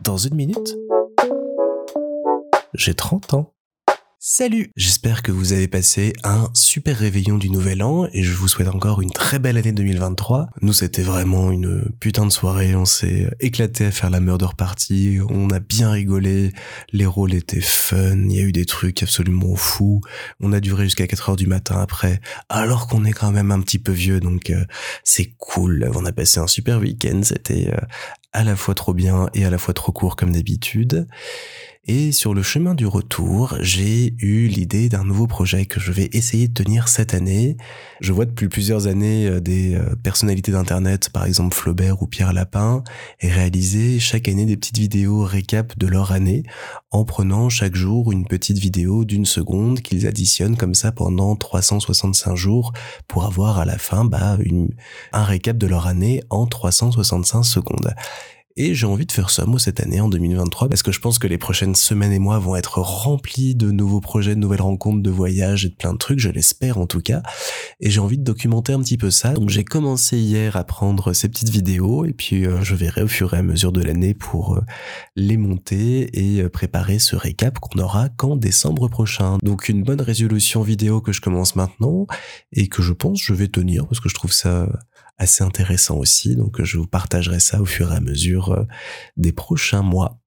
Dans une minute, j'ai 30 ans. Salut. J'espère que vous avez passé un super réveillon du nouvel an et je vous souhaite encore une très belle année 2023. Nous c'était vraiment une putain de soirée, on s'est éclaté à faire la murder party, on a bien rigolé, les rôles étaient fun, il y a eu des trucs absolument fous, on a duré jusqu'à 4 heures du matin après, alors qu'on est quand même un petit peu vieux. Donc euh, c'est cool, on a passé un super week-end, c'était euh, à la fois trop bien et à la fois trop court comme d'habitude. Et sur le chemin du retour, j'ai eu l'idée d'un nouveau projet que je vais essayer de tenir cette année. Je vois depuis plusieurs années euh, des euh, personnalités d'internet, par exemple Flaubert ou Pierre Lapin, réaliser chaque année des petites vidéos récap de leur année en prenant chaque jour une petite vidéo d'une seconde qu'ils additionnent comme ça pendant 365 jours pour avoir à la fin bah, un récap de leur année en 365 secondes. Et j'ai envie de faire ça, moi, cette année, en 2023, parce que je pense que les prochaines semaines et mois vont être remplis de nouveaux projets, de nouvelles rencontres, de voyages et de plein de trucs, je l'espère en tout cas. Et j'ai envie de documenter un petit peu ça. Donc j'ai commencé hier à prendre ces petites vidéos, et puis euh, je verrai au fur et à mesure de l'année pour euh, les monter et euh, préparer ce récap qu'on aura qu'en décembre prochain. Donc une bonne résolution vidéo que je commence maintenant, et que je pense je vais tenir, parce que je trouve ça assez intéressant aussi. Donc je vous partagerai ça au fur et à mesure euh, des prochains mois.